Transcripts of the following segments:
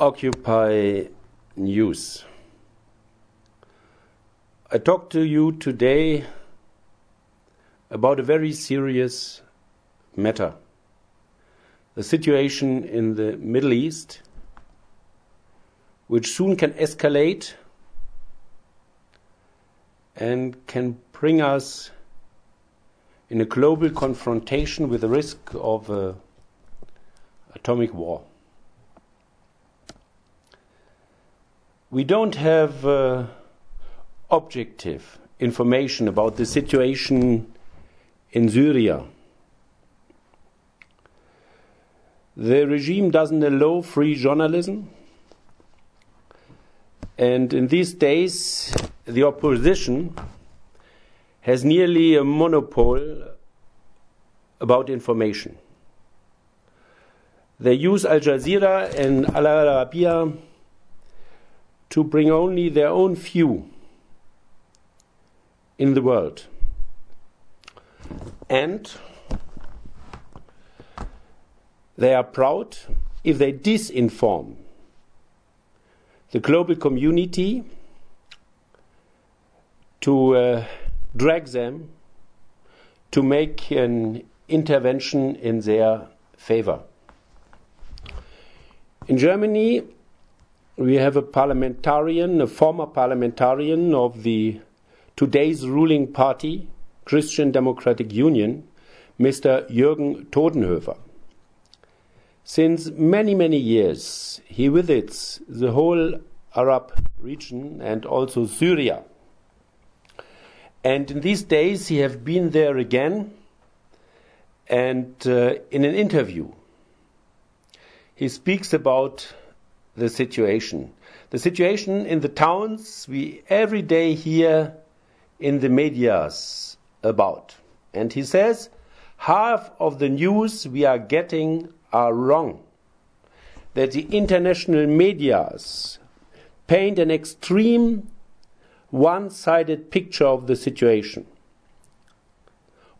Occupy News. I talk to you today about a very serious matter the situation in the Middle East, which soon can escalate and can bring us in a global confrontation with the risk of atomic war. We don't have uh, objective information about the situation in Syria. The regime doesn't allow free journalism. And in these days, the opposition has nearly a monopoly about information. They use Al Jazeera and Al Arabiya to bring only their own view in the world. And they are proud if they disinform the global community to uh, drag them to make an intervention in their favor. In Germany, we have a parliamentarian, a former parliamentarian of the today's ruling party, Christian Democratic Union, Mr. Jürgen Todenhöfer. Since many, many years, he visits the whole Arab region and also Syria. And in these days, he has been there again. And uh, in an interview, he speaks about the situation. The situation in the towns we every day hear in the medias about. And he says half of the news we are getting are wrong. That the international medias paint an extreme one sided picture of the situation.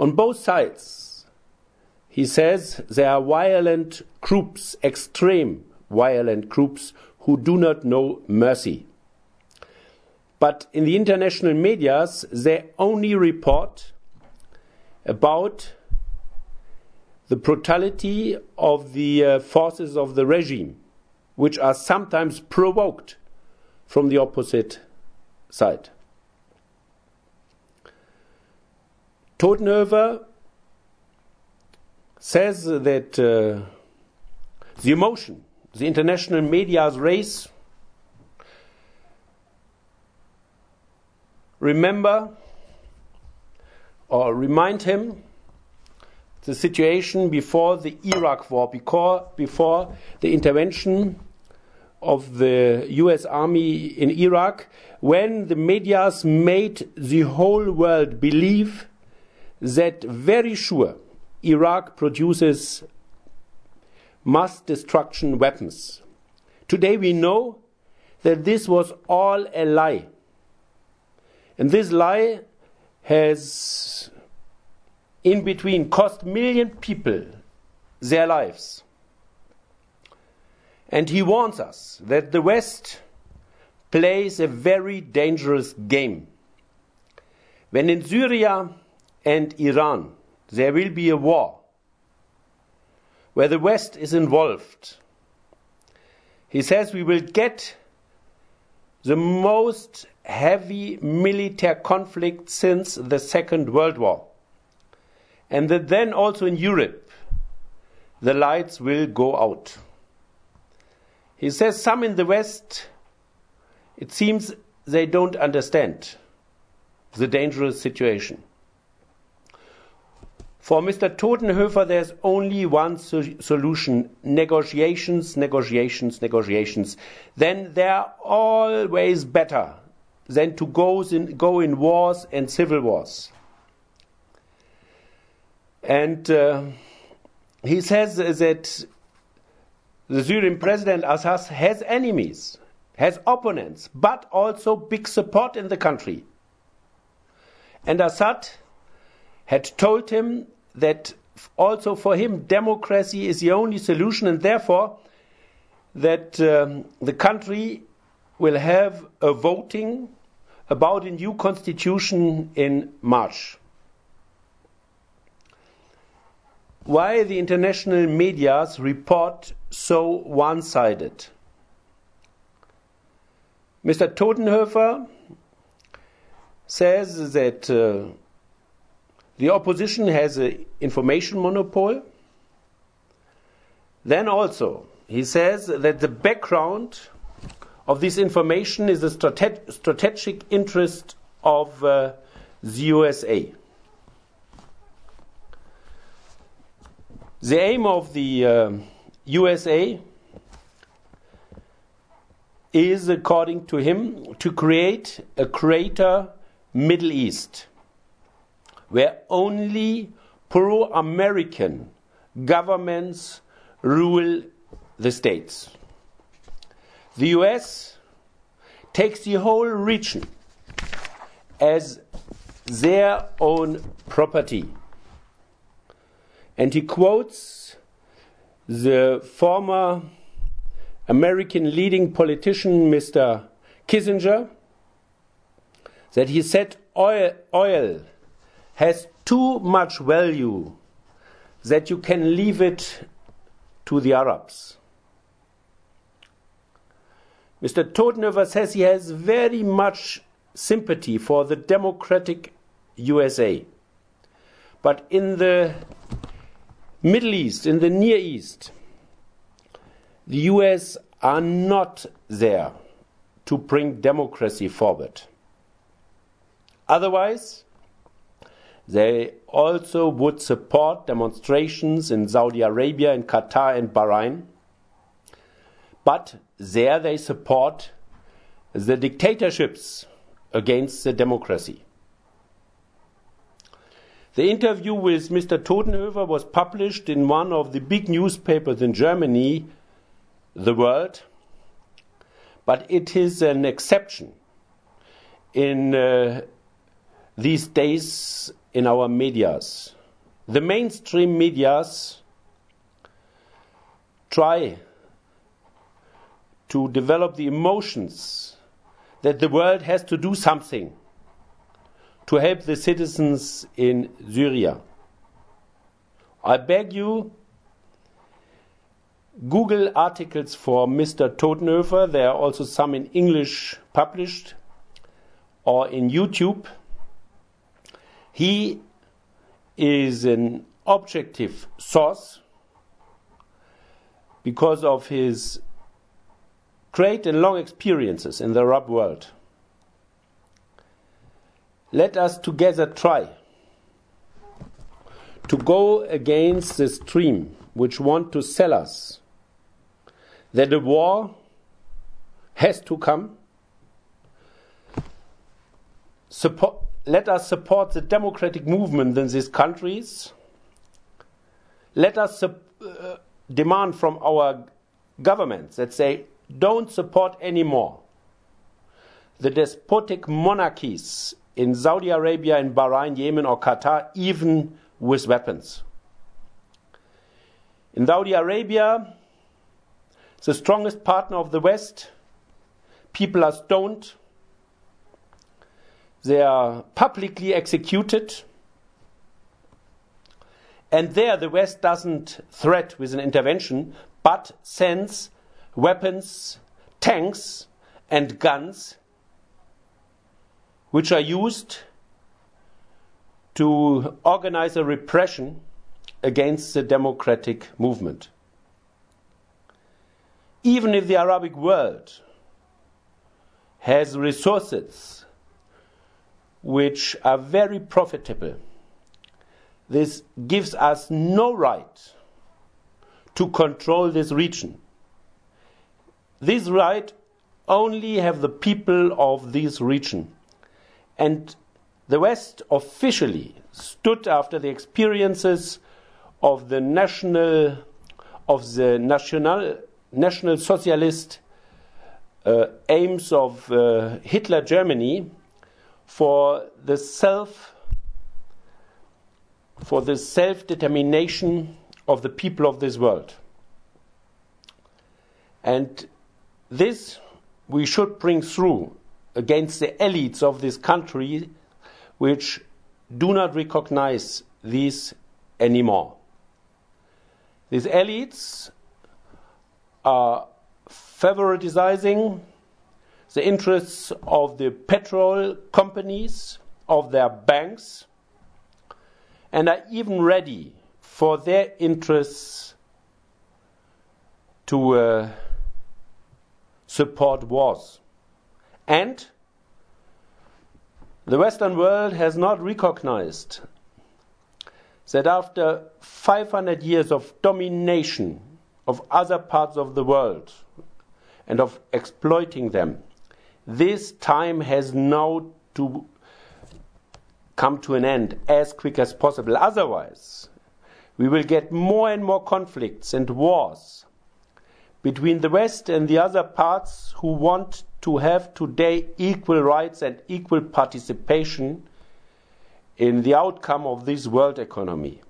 On both sides, he says there are violent groups, extreme violent groups who do not know mercy. But in the international medias, they only report about the brutality of the uh, forces of the regime, which are sometimes provoked from the opposite side. Todenhöfer says that uh, the emotion, the international media's race, remember or remind him the situation before the Iraq war, before, before the intervention of the US Army in Iraq, when the medias made the whole world believe that very sure Iraq produces mass destruction weapons. Today we know that this was all a lie. And this lie has in between cost million people their lives. And he warns us that the West plays a very dangerous game. When in Syria and Iran there will be a war where the West is involved, he says we will get the most heavy military conflict since the Second World War and that then also in Europe the lights will go out. He says some in the West, it seems they don't understand the dangerous situation. For Mr. Todenhöfer, there's only one so solution negotiations, negotiations, negotiations. Then they're always better than to go in, go in wars and civil wars. And uh, he says that the Syrian president Assad has enemies, has opponents, but also big support in the country. And Assad had told him that also for him democracy is the only solution, and therefore that um, the country will have a voting about a new constitution in March. Why the international media report so one sided? Mr. Todenhöfer says that uh, the opposition has an information monopoly. Then also, he says that the background of this information is the strate- strategic interest of uh, the USA. The aim of the uh, USA is, according to him, to create a greater Middle East where only pro American governments rule the states. The US takes the whole region as their own property. And he quotes the former American leading politician, Mr. Kissinger, that he said oil, oil has too much value that you can leave it to the Arabs. Mr. Todenhöfer says he has very much sympathy for the democratic USA. But in the Middle East, in the Near East, the US are not there to bring democracy forward. Otherwise, they also would support demonstrations in Saudi Arabia, in Qatar, and Bahrain. But there they support the dictatorships against the democracy. The interview with Mr. Todenhöfer was published in one of the big newspapers in Germany, The World, but it is an exception in uh, these days in our medias. The mainstream medias try to develop the emotions that the world has to do something to help the citizens in Syria. I beg you, Google articles for Mr. Todenhöfer. There are also some in English published or in YouTube. He is an objective source because of his great and long experiences in the Arab world. Let us together try to go against the stream which want to sell us that a war has to come. Support, let us support the democratic movement in these countries. Let us uh, demand from our governments that they don't support anymore the despotic monarchies in Saudi Arabia, in Bahrain, Yemen, or Qatar, even with weapons. In Saudi Arabia, the strongest partner of the West, people are stoned, they are publicly executed. And there, the West doesn't threat with an intervention, but sends weapons, tanks, and guns, which are used to organize a repression against the democratic movement. Even if the Arabic world has resources which are very profitable, this gives us no right to control this region. This right only have the people of this region. And the West officially stood after the experiences of the national of the national national socialist uh, aims of uh, Hitler Germany for the self for the self determination of the people of this world. And this we should bring through against the elites of this country which do not recognize these anymore. These elites are favoritizing the interests of the petrol companies, of their banks, and are even ready for their interests to uh, support wars. And the Western world has not recognized that after 500 years of domination of other parts of the world and of exploiting them, this time has now to come to an end as quick as possible. Otherwise, we will get more and more conflicts and wars between the West and the other parts who want to have today equal rights and equal participation in the outcome of this world economy.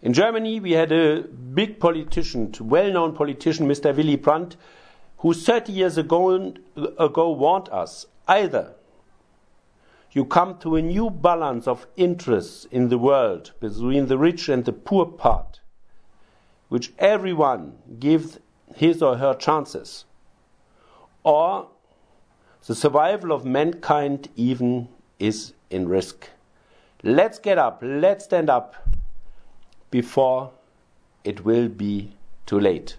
In Germany, we had a big politician, well known politician, Mr. Willy Brandt, who 30 years ago, ago warned us either you come to a new balance of interests in the world between the rich and the poor part, which everyone gives his or her chances, or the survival of mankind even is in risk. Let's get up, let's stand up before it will be too late.